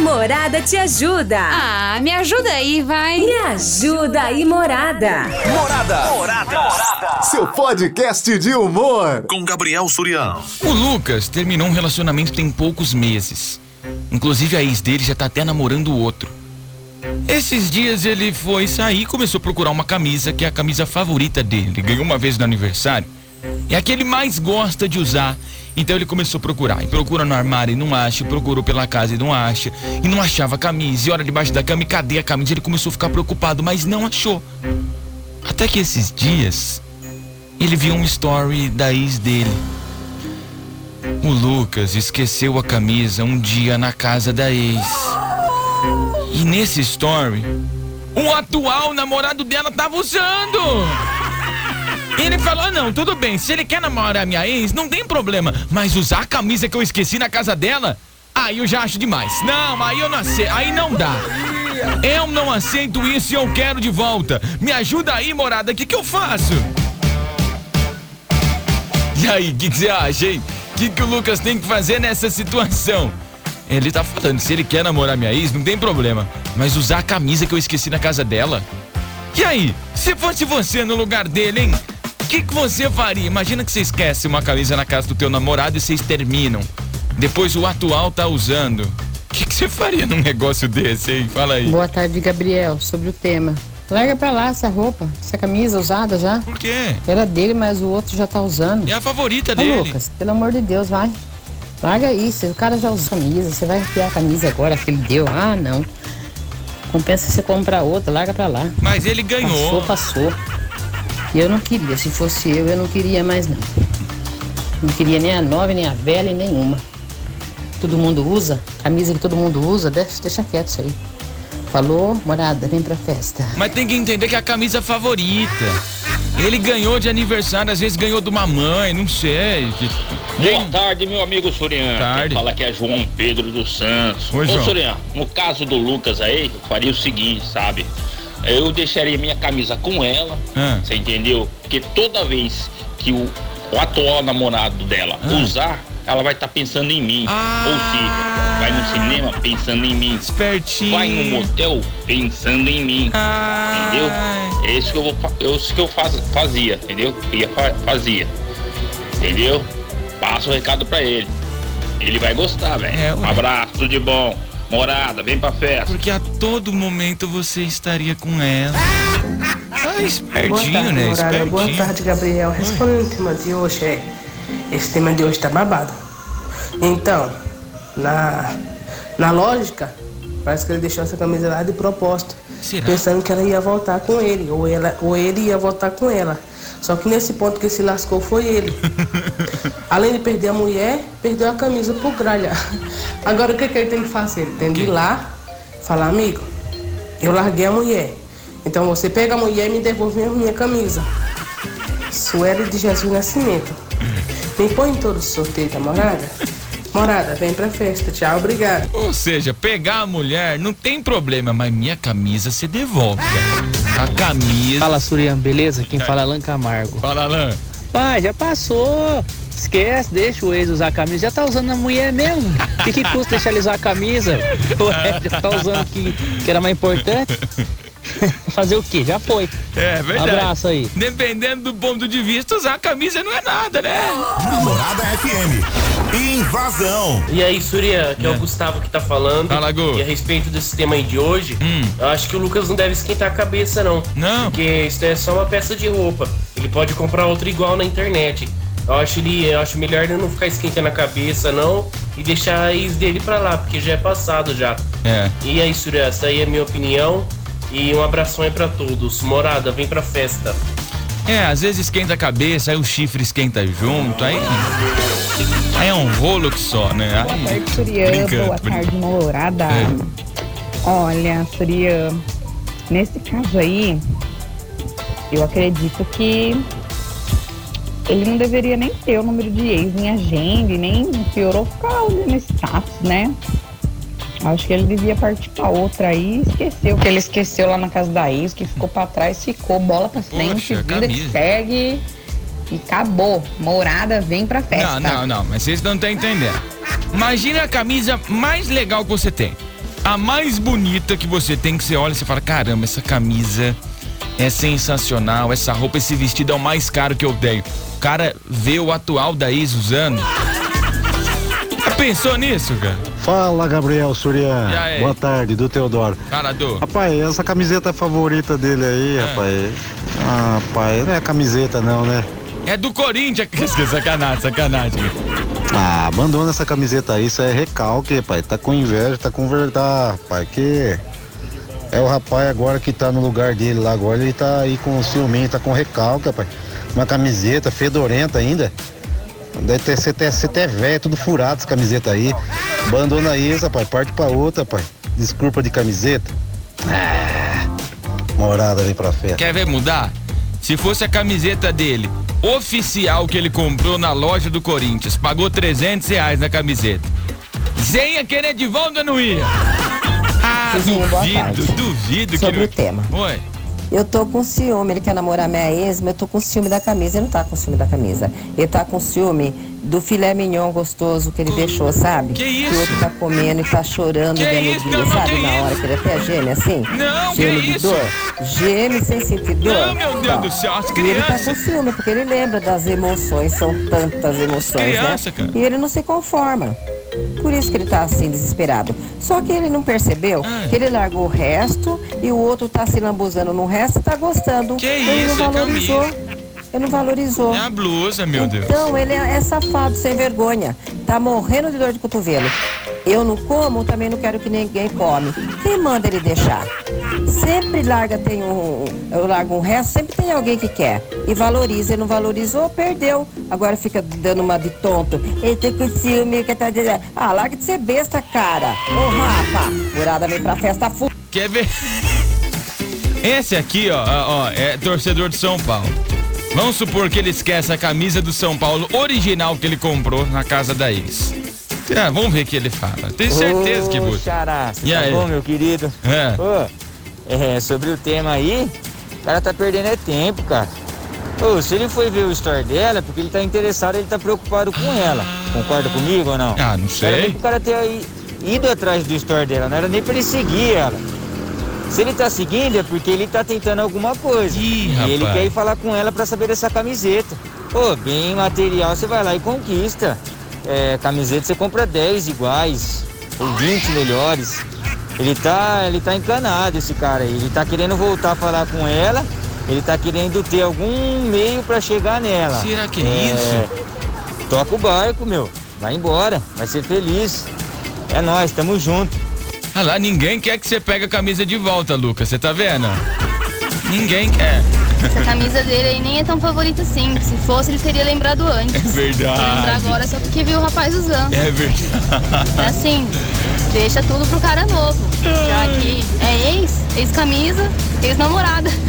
Morada te ajuda. Ah, me ajuda aí, vai. Me ajuda aí, Morada. Morada. Morada. Morada. Seu podcast de humor. Com Gabriel Surião. O Lucas terminou um relacionamento tem poucos meses. Inclusive a ex dele já tá até namorando o outro. Esses dias ele foi sair e começou a procurar uma camisa que é a camisa favorita dele. Ganhou uma vez no aniversário. É a que ele mais gosta de usar. Então ele começou a procurar. E procura no armário e não acha. Procurou pela casa e não acha. E não achava a camisa. E olha debaixo da cama e cadê a camisa? Ele começou a ficar preocupado, mas não achou. Até que esses dias ele viu um story da ex dele. O Lucas esqueceu a camisa um dia na casa da ex. E nesse story, o atual namorado dela tava usando. Ele falou: ah, não, tudo bem, se ele quer namorar minha ex, não tem problema. Mas usar a camisa que eu esqueci na casa dela, aí eu já acho demais. Não, aí eu não aceito, aí não dá. Eu não aceito isso e eu quero de volta. Me ajuda aí, morada, o que, que eu faço? E aí, o que, que você acha, hein? O que, que o Lucas tem que fazer nessa situação? Ele tá falando, se ele quer namorar minha ex, não tem problema. Mas usar a camisa que eu esqueci na casa dela? E aí, se fosse você no lugar dele, hein? O que, que você faria? Imagina que você esquece uma camisa na casa do teu namorado e vocês terminam. Depois o atual tá usando. O que, que você faria num negócio desse, hein? Fala aí. Boa tarde, Gabriel. Sobre o tema. Larga pra lá essa roupa, essa camisa usada já. Por quê? Era dele, mas o outro já tá usando. É a favorita Ô, dele. Lucas, pelo amor de Deus, vai. Larga isso, o cara já usou a camisa, você vai enfiar a camisa agora que ele deu. Ah, não. Compensa você comprar outra, larga pra lá. Mas ele ganhou. Passou, passou. E eu não queria, se fosse eu, eu não queria mais não. Não queria nem a nova, nem a velha, nenhuma. Todo mundo usa, camisa que todo mundo usa, deixa, deixa quieto isso aí. Falou, morada, vem pra festa. Mas tem que entender que é a camisa favorita. Ele ganhou de aniversário, às vezes ganhou de uma mãe, não sei. Boa tarde, meu amigo Surian. Tarde. Fala que é João Pedro dos Santos. Oi, Ô, João. Surian, no caso do Lucas aí, eu faria o seguinte, sabe? Eu deixaria minha camisa com ela, Ah. você entendeu? Porque toda vez que o, o atual namorado dela Ah. usar, ela vai estar pensando em mim. Ah. Ou seja, vai no cinema pensando em mim. Espertinho. Vai no motel pensando em mim. Entendeu? É isso que eu vou é isso que eu faz, fazia, entendeu? Ia fa- fazia. Entendeu? Passa o recado pra ele. Ele vai gostar, velho. É, abraço, tudo de bom. Morada, vem pra festa. Porque a todo momento você estaria com ela. Ah, Boa espertinho, tarde, né? Morada. Boa Espertinho. tarde, Gabriel. Respondendo o tema de hoje, é. Esse tema de hoje tá babado. Então, na, na lógica, parece que ele deixou essa camisa lá de propósito. Será? Pensando que ela ia voltar com ele, ou, ela, ou ele ia voltar com ela. Só que nesse ponto que se lascou foi ele. Além de perder a mulher, perdeu a camisa por gralha. Agora o que, que ele tem que fazer? Ele tem de ir lá, falar, amigo, eu larguei a mulher. Então você pega a mulher e me devolve a minha camisa. Sueli de Jesus Nascimento. Me põe em todos os sorteios, tá, morada? Morada, vem pra festa. Tchau, obrigado. Ou seja, pegar a mulher não tem problema, mas minha camisa você devolve. cara. A camisa. Fala Surian, beleza? Quem fala é Alan Camargo. Fala, Alain. Pai, já passou. Esquece, deixa o ex usar a camisa. Já tá usando a mulher mesmo. O que, que custa deixar ele usar a camisa? Ué, já tá usando o que, que era mais importante. Fazer o quê? Já foi. É verdade. Abraço aí. Dependendo do ponto de vista, usar a camisa não é nada, né? Namorada FM. Invasão. E aí, Surya, que é, É. o Gustavo que tá falando. Fala, Gu. E a respeito desse tema aí de hoje, Hum. eu acho que o Lucas não deve esquentar a cabeça, não. Não. Porque isso é só uma peça de roupa. Ele pode comprar outra igual na internet. Eu acho, ele, eu acho melhor ele não ficar esquentando a cabeça, não. E deixar a ex dele pra lá, porque já é passado já. É. E aí, Surya, essa aí é a minha opinião. E um abração aí pra todos. Morada, vem pra festa. É, às vezes esquenta a cabeça, aí o chifre esquenta junto, aí. Aí é um rolo que só, né? Aí, Boa tarde, brincando, Boa brincando. tarde, Morada. É. Olha, Surian, nesse caso aí, eu acredito que ele não deveria nem ter o número de ex em agenda, e nem piorou ficar olhando status, né? Acho que ele devia partir pra outra aí e esqueceu. que ele esqueceu lá na casa da ex, que ficou pra trás, ficou bola pra frente, Poxa, vida que camisa. segue. E acabou. Morada, vem pra festa. Não, não, não, mas vocês não estão entendendo. Imagina a camisa mais legal que você tem. a mais bonita que você tem que você olha e você fala: caramba, essa camisa é sensacional, essa roupa, esse vestido é o mais caro que eu tenho. O cara vê o atual da ex usando. Já pensou nisso, cara? Fala, Gabriel Surian. Boa tarde, do Teodoro. Cara do. Rapaz, essa camiseta favorita dele aí, É. rapaz. Ah, rapaz, não é camiseta não, né? É do Corinthians. Sacanagem, sacanagem. Ah, abandona essa camiseta aí, isso é recalque, rapaz. Tá com inveja, tá com verdade, rapaz. Que é o rapaz agora que tá no lugar dele lá agora, ele tá aí com ciúminho, tá com recalque, rapaz. Uma camiseta fedorenta ainda. Deve ter, ser, até, ser até velho, tudo furado essa camiseta aí. Abandona isso, rapaz. Parte pra outra, rapaz. Desculpa de camiseta. Ah, morada ali pra festa. Quer ver mudar? Se fosse a camiseta dele, oficial que ele comprou na loja do Corinthians, pagou 300 reais na camiseta. Zen ia querer de volta não ia? Ah, duvido, duvido Sobre que o tema. Oi. Eu tô com ciúme, ele quer namorar minha ex, mas eu tô com ciúme da camisa. Ele não tá com ciúme da camisa. Ele tá com ciúme do filé mignon gostoso que ele deixou, sabe? Que Que isso? o outro tá comendo e tá chorando Que isso, sabe? que Na hora que ele até geme assim. Não, que geme de isso? dor. Geme sem sentir dor. Não, meu Deus Ó, do céu, as E ele tá com crianças. ciúme, porque ele lembra das emoções, são tantas emoções, criança, né? cara. E ele não se conforma. Por isso que ele tá assim, desesperado. Só que ele não percebeu Ah. que ele largou o resto e o outro tá se lambuzando no resto e tá gostando. Que ele isso, não valorizou. Camila? Ele não valorizou. É a blusa, meu Deus. Então, ele é, é safado, sem vergonha. Tá morrendo de dor de cotovelo. Eu não como, também não quero que ninguém come. Quem manda ele deixar? Sempre larga, tem um. Eu largo um resto, sempre tem alguém que quer. E valoriza. Ele não valorizou, perdeu. Agora fica dando uma de tonto. Ele tem com ciúme que tá. Ah, larga de ser besta, cara. Ô, Rafa, Murada vem pra festa fu. Quer ver? Esse aqui, ó, ó, é torcedor de São Paulo. Vamos supor que ele esquece a camisa do São Paulo original que ele comprou na casa da ex. Ah, vamos ver o que ele fala. Tenho certeza que Ô, você. Xará, E tá aí? bom, meu querido? É. Ô, é, sobre o tema aí, o cara tá perdendo é tempo, cara. Ô, se ele foi ver o story dela, é porque ele tá interessado, ele tá preocupado com ela. Concorda comigo ou não? Ah, não Era nem sei. pro cara ter ido atrás do story dela, não era nem pra ele seguir ela. Se ele tá seguindo é porque ele tá tentando alguma coisa. Ih, e ele rapaz. quer ir falar com ela pra saber dessa camiseta. Pô, bem material, você vai lá e conquista. É, camiseta você compra 10 iguais, ou 20 melhores. Ele tá, ele tá encanado esse cara aí. Ele tá querendo voltar a falar com ela. Ele tá querendo ter algum meio pra chegar nela. Será que é isso? Toca o barco, meu. Vai embora, vai ser feliz. É nós, tamo junto. Ah lá, ninguém quer que você pegue a camisa de volta, Lucas. Você tá vendo? Ninguém quer. Essa camisa dele aí nem é tão favorita assim. Se fosse, ele teria lembrado antes. É verdade. Lembrar agora só porque viu o rapaz usando. É verdade. É assim, deixa tudo pro cara novo. Já que é ex, ex-camisa, ex-namorada.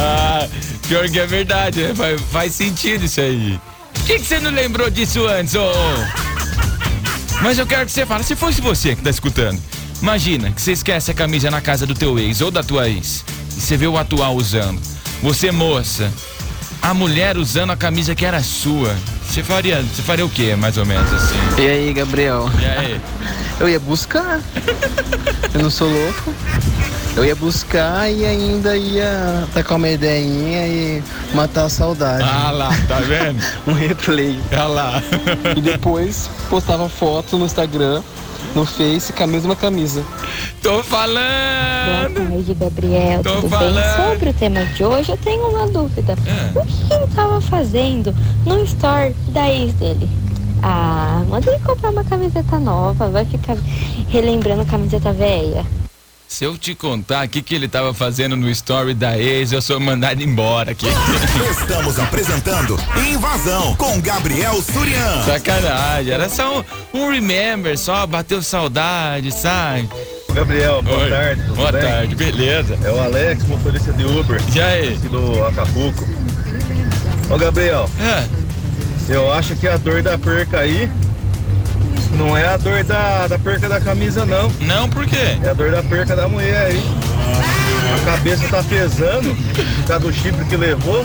Ah, pior que é verdade, né? faz, faz sentido isso aí. Por que, que você não lembrou disso antes, ô? ô? Mas eu quero que você fale, se fosse você que tá escutando, imagina que você esquece a camisa na casa do teu ex ou da tua ex, e você vê o atual usando. Você, moça, a mulher usando a camisa que era sua. Você faria, você faria o quê, mais ou menos assim? E aí, Gabriel? E aí? Eu ia buscar. Eu não sou louco. Eu ia buscar e ainda ia tacar uma ideinha e matar a saudade. Ah lá, tá vendo? um replay. Ah lá. e depois postava foto no Instagram, no Face, com a mesma camisa. Tô falando! Boa tarde, Gabriel. Tô Tudo falando. bem? Sobre o tema de hoje, eu tenho uma dúvida. É. O que ele tava fazendo no store da ex dele? Ah, manda ele comprar uma camiseta nova, vai ficar relembrando camiseta velha. Se eu te contar o que, que ele tava fazendo no story da ex, eu sou mandado embora aqui. Estamos apresentando Invasão com Gabriel Surian. Sacanagem, era só um, um remember, só bateu saudade, sabe? Gabriel, boa Oi. tarde. tudo Boa bem? tarde, beleza. É o Alex, motorista de Uber. E aí? Aqui do Acapulco. Ô, Gabriel. Eu acho que a dor da perca aí não é a dor da, da perca da camisa, não. Não, por quê? É a dor da perca da mulher aí. A cabeça tá pesando por causa do chifre que levou.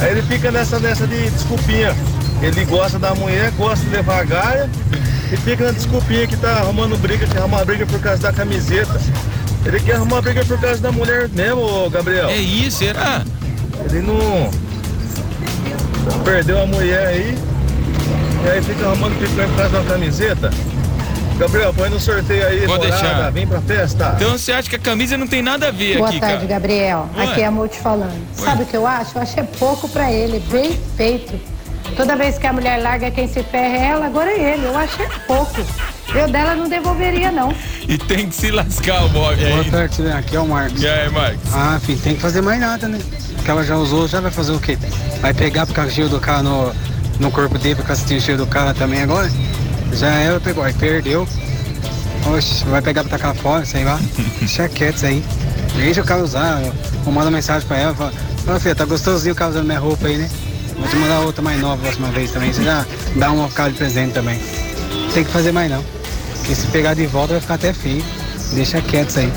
Aí ele fica nessa, nessa de desculpinha. Ele gosta da mulher, gosta de levar a gaia, E fica na desculpinha que tá arrumando briga, que arruma briga por causa da camiseta. Ele quer arrumar briga por causa da mulher mesmo, Gabriel. É isso, será? Ele não. Perdeu a mulher aí. E aí fica arrumando por causa de uma camiseta. Gabriel, põe no sorteio aí, Vou morada, deixar. vem pra festa. Então você acha que a camisa não tem nada a ver Boa aqui, tarde, cara? Gabriel. Oi. Aqui é a Multi falando. Sabe o que eu acho? Eu acho é pouco pra ele, bem feito. Toda vez que a mulher larga, quem se ferra é ela, agora é ele. Eu acho é pouco. Eu dela não devolveria, não. E tem que se lascar o Bob aí. Boa tarde, né? Aqui é o Marcos. E aí, Marcos? Ah, filho, tem que fazer mais nada, né? Que ela já usou, já vai fazer o quê? Vai pegar do cheiro do carro no, no corpo dele, por causa cheiro do carro também agora? Já ela pegou, aí perdeu. Oxe, vai pegar pra tacar fora, sei lá. Deixa quieto isso aí. Deixa o cara usar. Eu, mando mensagem pra ela, falo, ô filha, tá gostosinho o cara usando minha roupa aí, né? Vou te mandar outra mais nova a próxima vez também. Você já dá uma cara de presente também. Tem que fazer mais não. Porque se pegar de volta vai ficar até feio. Deixa quieto isso aí.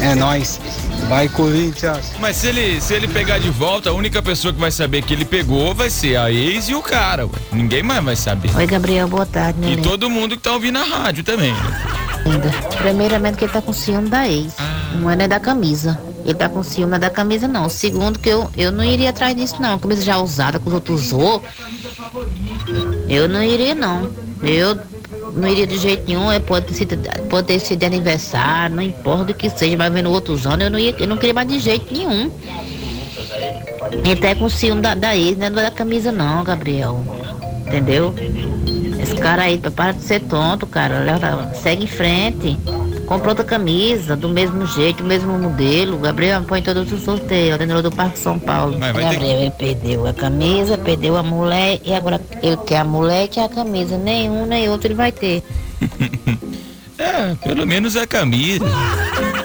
É nóis. Vai, Corinthians. Mas se ele, se ele pegar de volta, a única pessoa que vai saber que ele pegou vai ser a ex e o cara, ué. Ninguém mais vai saber. Oi, Gabriel, boa tarde, E neném. todo mundo que tá ouvindo a rádio também. Ainda. Primeiramente que ele tá com ciúme da ex. Não é nem da camisa. Ele tá com ciúme da camisa, não. Segundo que eu, eu não iria atrás disso, não. Camisa já usada, que os outros usou. Eu não iria, não. Eu não iria de jeito nenhum. Pode, sido, pode ter sido aniversário, não importa o que seja, mas vendo o outro usando, eu não, ia, eu não queria mais de jeito nenhum. Tá com ciúme da, da ex, não é da camisa, não, Gabriel. Entendeu? Esse cara aí, para de ser tonto, cara. Segue em frente. Compra outra camisa, do mesmo jeito, do mesmo modelo. Gabriel põe todos os sorteios, dentro do Parque São Paulo. Vai ter Gabriel, ele perdeu a camisa, perdeu a mulher e agora ele quer a mulher e quer a camisa. Nenhum nem outro ele vai ter. É, pelo menos a camisa.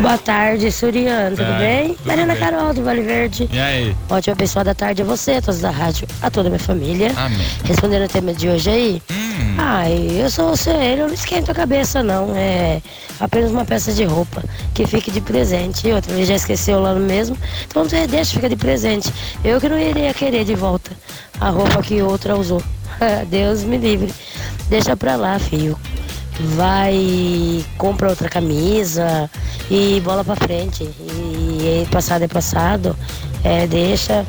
Boa tarde, Suriano, tudo Ah, bem? tudo Mariana bem. Carol, do Vale Verde. E aí? Ótima pessoa da tarde a você, a todos da rádio, a toda a minha família. Amém. Respondendo o tema de hoje aí. Hum. Ai, eu sou você, eu não esquento a cabeça não. É apenas uma peça de roupa que fique de presente. E outra, ele já esqueceu lá no mesmo. Então você deixa, fica de presente. Eu que não iria querer de volta a roupa que outra usou. Deus me livre. Deixa pra lá, filho. Vai, compra outra camisa e bola pra frente. E, passado é passado. É, deixa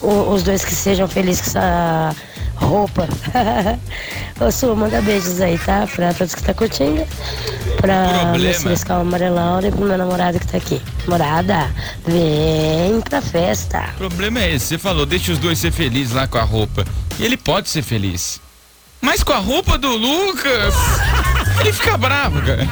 o- os dois que sejam felizes com essa roupa. Ô Su, manda beijos aí, tá? Pra todos que tá curtindo. Pra Celestial Amarelaura e pro meu namorado que tá aqui. Morada, vem pra festa. O problema é esse, você falou, deixa os dois ser felizes lá com a roupa. E ele pode ser feliz. Mas com a roupa do Lucas, ele fica bravo, cara.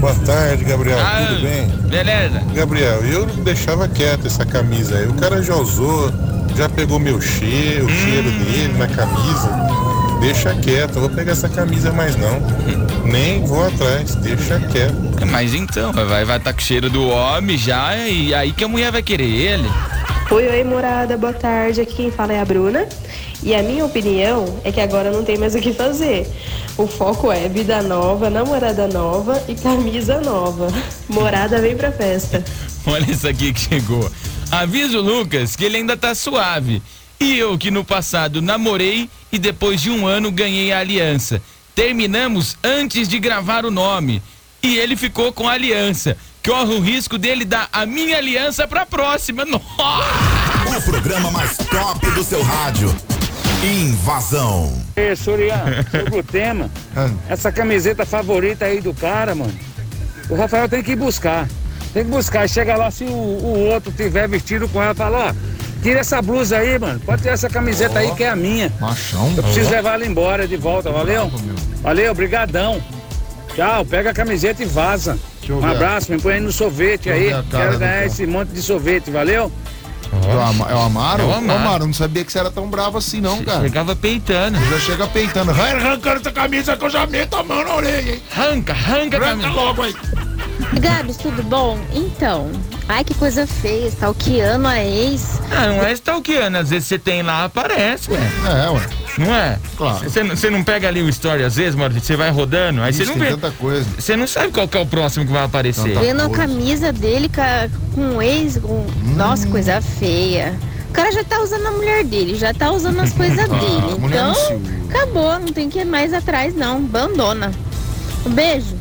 Boa tarde, Gabriel. Ah, Tudo bem? Beleza. Gabriel, eu deixava quieto essa camisa aí. O cara já usou, já pegou meu cheiro, o cheiro dele na camisa. Deixa quieto, eu vou pegar essa camisa mais não. Nem vou atrás, deixa quieto. Mas então, vai vai tá com o cheiro do homem já, e aí que a mulher vai querer ele. Oi, oi, morada, boa tarde. Aqui quem fala é a Bruna. E a minha opinião é que agora não tem mais o que fazer. O foco é vida nova, namorada nova e camisa nova. Morada vem pra festa. Olha isso aqui que chegou. Avisa o Lucas que ele ainda tá suave. E eu que no passado namorei e depois de um ano ganhei a aliança. Terminamos antes de gravar o nome. E ele ficou com a aliança. Corre o risco dele dar a minha aliança pra próxima. Nossa! O programa mais top do seu rádio. Invasão. Ei, Surian, sobre o tema, essa camiseta favorita aí do cara, mano, o Rafael tem que ir buscar. Tem que buscar. Chega lá, se o, o outro tiver vestido com ela, fala, ó, tira essa blusa aí, mano. Pode tirar essa camiseta aí que é a minha. Machão. Eu preciso levar ela embora de volta, valeu? Valeu, brigadão. Tchau, pega a camiseta e vaza. Um abraço, me põe aí no sorvete aí. Quero ganhar esse monte de sorvete, valeu? É o, Ama- é o Amaro? É o Ô, Amaro. Amaro, não sabia que você era tão bravo assim, não, cara. Chegava peitando. Já chega peitando. Vai arrancando essa camisa que eu já meto a mão na orelha, hein? Arranca, arranca, Arranca logo aí. Gabs, tudo bom? Então, ai que coisa feia, stalkeando a ex. Ah, não é stalkeando, às vezes você tem lá, aparece, ué. É, ué. Não é? Claro. Você não, pega ali o story às vezes, mano, você vai rodando, aí você não vê. tanta coisa. Você não sabe qual que é o próximo que vai aparecer. Vendo a camisa dele ca- com o ex, com... nossa, coisa feia. O cara já tá usando a mulher dele, já tá usando as coisas Ah, dele. mulher Então, acabou, não tem que ir mais atrás, não. Abandona. Um beijo.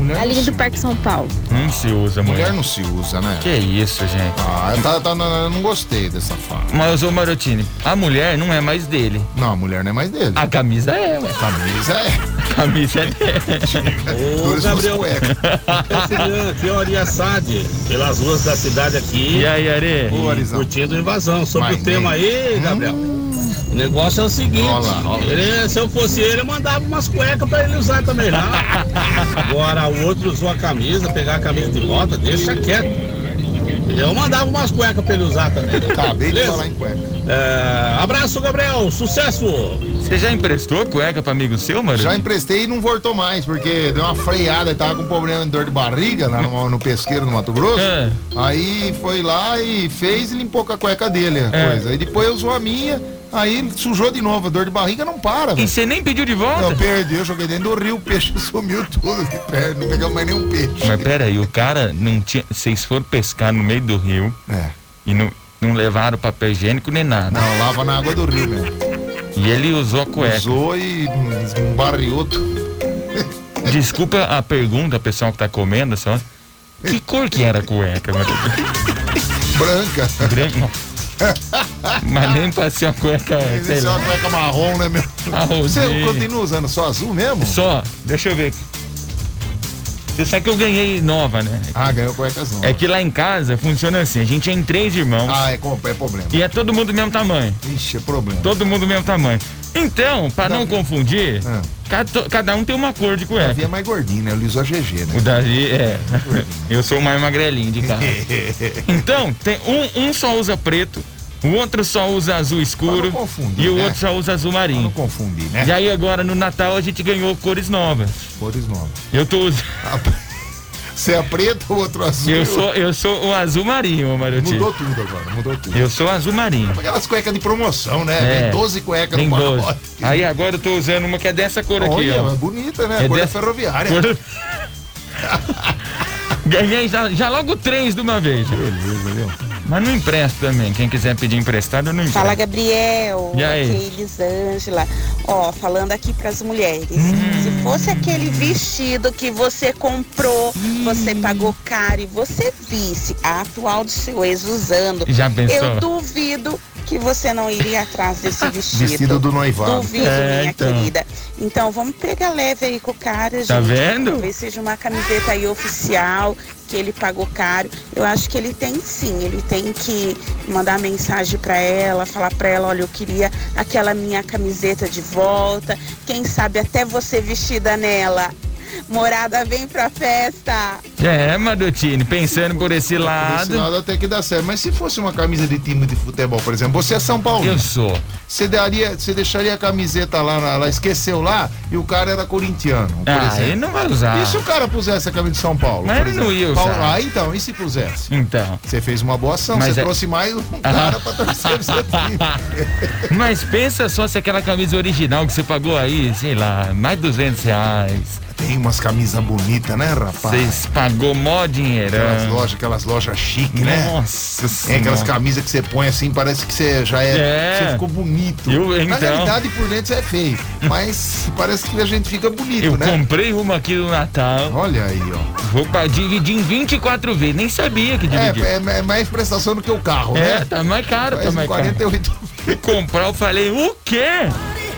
Mulher A linha do Parque São Paulo. Não se usa, mulher. Mulher não se usa, né? Que isso, gente. Ah, tá, tá, não, eu não gostei dessa fala. Mas, ô Marotini, a mulher não é mais dele. Não, a mulher não é mais dele. A camisa é, ué. Camisa é. A camisa é dele. Ô, Gabriel. É aqui é o Ari Assad, pelas ruas da cidade aqui. E aí, Ari? Ô, Curtindo invasão. Sobre o tema aí, Gabriel. O negócio é o seguinte, ele- se eu fosse ele, eu mandava umas cuecas pra ele usar também lá. Agora o outro usou a camisa, pegar a camisa de volta, deixa quieto. Eu mandava umas cuecas pra ele usar também. Acabei de falar em cueca. É, abraço, Gabriel. Sucesso! Você já emprestou cueca pra amigo seu, mano? Já emprestei e não voltou mais, porque deu uma freada, ele tava com problema de dor de barriga lá no, no pesqueiro no Mato Grosso. É. Aí foi lá e fez e limpou com a cueca dele a É. coisa. Aí depois usou a minha, aí sujou de novo. A dor de barriga não para, E você nem pediu de volta? Eu perdi, eu joguei dentro do rio, o peixe sumiu tudo de perto, não pegamos mais nenhum peixe. Mas pera aí, o cara não tinha. Vocês foram pescar no meio do rio É. e não, não levaram papel higiênico nem nada. Não, lava na água do rio mesmo. E ele usou a cueca. Usou e um barriou tudo. Desculpa a pergunta, pessoal que tá comendo só. Que cor que era a cueca? Branca. Branca. Mas nem pra ser uma cueca, Esse é uma cueca marrom, né, meu? Você Arrozinho. continua usando só azul mesmo? Só, deixa eu ver aqui. Você sabe que eu ganhei nova, né? Ah, ganhou cuecas novas. É que lá em casa funciona assim, a gente é em três irmãos. Ah, é, é problema. E é todo mundo do mesmo tamanho. Ixi, é problema. Todo mundo do mesmo tamanho. Então, pra não confundir, Ah. cada, cada um tem uma cor de O cueca. Davi é mais gordinho, né? O Liso é GG, né? O Davi é. Eu sou o mais magrelinho de casa. Então, tem um, um só usa preto, o outro só usa azul escuro Pra confundir, e o né? outro só usa azul marinho. Não confundir, né? E aí agora no Natal a gente ganhou cores novas. Cores novas. Eu tô usando. Você é preto ou outro azul? Eu sou, eu sou o azul marinho, Marotinho. Mudou tudo agora, mudou tudo. Eu sou azul marinho. Aquelas cuecas de promoção, né? É. Tem 12 cuecas no 12. pacote. Aí agora eu tô usando uma que é dessa cor aqui, Olha, ó. é bonita, né? É cor da dessa- ferroviária. Cor- Ganhei já, já logo três de uma vez. Beleza, viu? Mas não empresto também. Quem quiser pedir emprestado, não empresto. Fala, Gabriel. E aí? Aqui, Elisângela. Ó, falando aqui pras mulheres. Hum. Se fosse aquele vestido que você comprou, você pagou caro e você visse a atual do seu ex usando, Já pensou? eu duvido que você não iria atrás desse vestido. Vestido do noivado. Duvido, É, minha então. querida. Então, vamos pegar leve aí com o cara, gente. Tá vendo? Talvez seja uma camiseta aí oficial, que ele pagou caro. Eu acho que ele tem sim, ele tem que mandar mensagem pra ela, falar pra ela, olha, eu queria aquela minha camiseta de volta. Quem sabe até você vestida nela. Morada, vem pra festa. É, Madotini, pensando por esse Esse lado. lado até que dá certo. Mas se fosse uma camisa de time de futebol, por exemplo, você é São Paulo. Eu sou. Você, daria, você deixaria a camiseta lá, ela esqueceu lá e o cara era corintiano. Por Ah, exemplo. ele não vai usar. E se o cara pusesse a camisa de São Paulo? Mas por ele não ia usar. Paulo- Ah, então, e se pusesse? Então. Você fez uma boa ação, você é- trouxe mais um Ah. cara pra torcer pro seu time. Mas pensa só se aquela camisa original que você pagou aí, sei lá, mais de 200 reais. Tem umas camisas bonitas, né, rapaz? Vocês pagou mó Aquelas dinheirão. lojas, aquelas lojas chiques, né? Nossa Tem aquelas Senhora. camisas que você põe assim, parece que você já é. É. Você ficou bonito. Eu- Na então. realidade, por dentro você é feio. Mas parece que a gente fica bonito, Eu né? comprei uma aqui no Natal. Olha aí, ó. Vou pra dividir em 24 vezes. Nem sabia que dividia. É, é, é mais prestação do que o carro, É, né? tá mais caro, tá Faz mais caro. 48 Fui comprar, eu falei, o quê?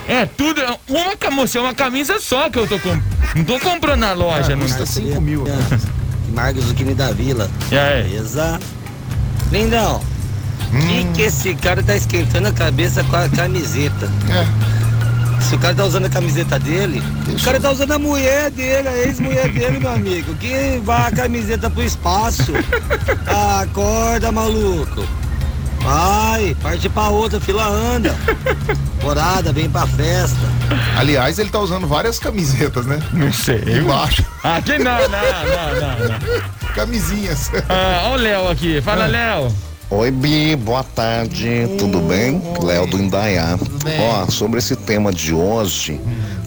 É tudo, uma, cam- é uma camisa só que eu tô comprando. Não tô comprando na loja, não. Custa 5 mil. Marcos Zucchini da Vila. E aí? Beleza? Lindão, Hum. que que esse cara tá esquentando a cabeça com a camiseta? É. Se o cara tá usando a camiseta dele, o cara tá usando a mulher dele, a ex-mulher dele, meu amigo. Que vai a camiseta pro espaço. Acorda, maluco. Vai, parte pra outra, fila anda. Morada, vem pra festa. Aliás, ele tá usando várias camisetas, né? Não sei. Embaixo. Aqui não, não, não, não. não. Camisinhas. Ah, ó o Léo aqui. Fala, Léo. Oi, Bi, boa tarde, tudo bem? Léo do Indaiá. Ó, sobre esse tema de hoje,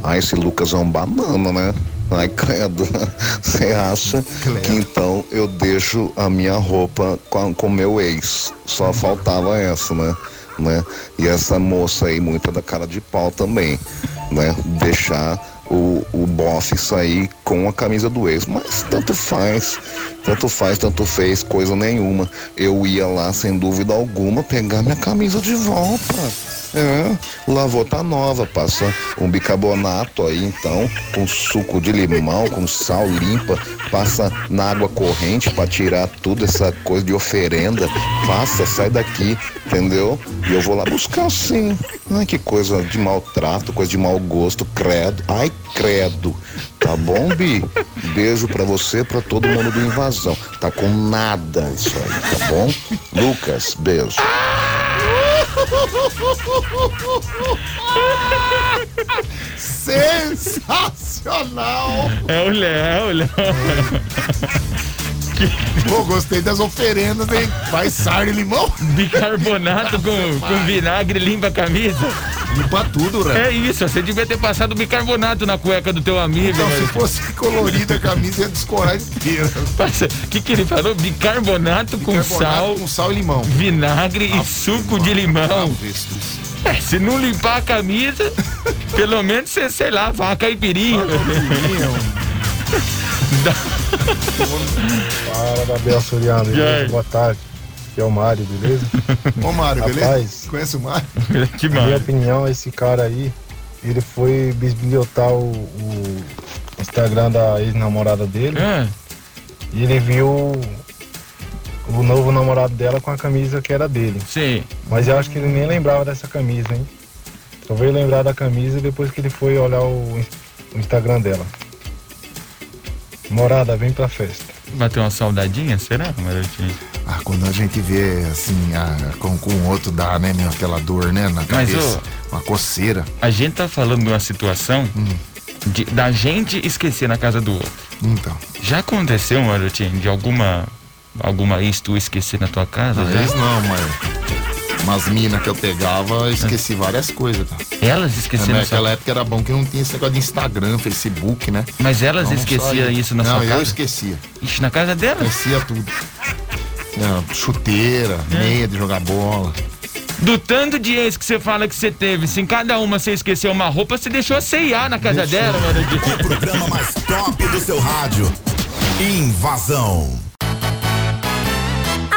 ah, esse Lucas é um banana, né? Ai, credo. Você acha que então eu deixo a minha roupa com, com meu ex? Só faltava essa, né? Né? E essa moça aí, muita da cara de pau também, né? Deixar o, o bofe sair com a camisa do ex. Mas tanto faz, tanto faz, tanto fez, coisa nenhuma. Eu ia lá, sem dúvida alguma, pegar minha camisa de volta. É, lavou tá nova, passa um bicarbonato aí então, com suco de limão, com sal limpa, passa na água corrente para tirar tudo essa coisa de oferenda, passa, sai daqui, entendeu? E eu vou lá buscar sim. Ai, que coisa de maltrato, coisa de mau gosto, credo. Ai, credo. Tá bom, Bi? Beijo pra você, pra todo mundo do Invasão. Tá com nada isso aí, tá bom? Lucas, beijo. Sensacional! É o Léo, é Léo. Pô, gostei das oferendas, hein? Vai sal e limão? Bicarbonato com, com vinagre limpa a camisa. Limpa tudo, né? É isso, você devia ter passado bicarbonato na cueca do teu amigo. Então, né? se fosse colorida a camisa, ia descorar inteira. O que, que ele falou? Bicarbonato, com Bicarbonato sal, com sal e limão. vinagre e suco de limão. É, se não limpar a camisa, pelo menos você, sei lá, vá a caipirinha. Fala, Gabriel Soriano, E? Boa tarde. Aqui é o Mário, beleza? Ô, Mário, beleza? Rapaz, Conhece o Mário? que na minha opinião, esse cara aí, ele foi bisbilhotar o, o Instagram da ex-namorada dele. É. E ele viu o novo namorado dela com a camisa que era dele. Sim. Mas eu acho que ele nem lembrava dessa camisa, hein? Só veio lembrar da camisa depois que ele foi olhar o, o Instagram dela. Morada, vem pra festa. Bateu uma saudadinha, será, Marotinho? Ah, quando a gente vê assim, ah, com, com o outro dá, né, meu, aquela dor, né, na Mas, cabeça. Uma coceira. A gente tá falando de uma situação de- da gente esquecer na casa do outro. Então. Já aconteceu, Marotinho, de alguma alguma ex tu esquecer na tua casa? Não, já? eles não, mas. Umas minas que eu pegava, eu esqueci várias coisas, tá? Elas esqueceram Naquela só- época era bom que não tinha esse negócio de Instagram, Facebook, né? Mas elas Então, esqueciam isso na não, sua eu casa? esquecia. Ixi, na casa dela? Esquecia tudo. É, chuteira, É. meia de jogar bola. Do tanto de ex que você fala que você teve, se em cada uma você esqueceu uma roupa, você deixou a C&A na casa Deixou. dela, Marotinho. O programa mais top do seu rádio. Invasão.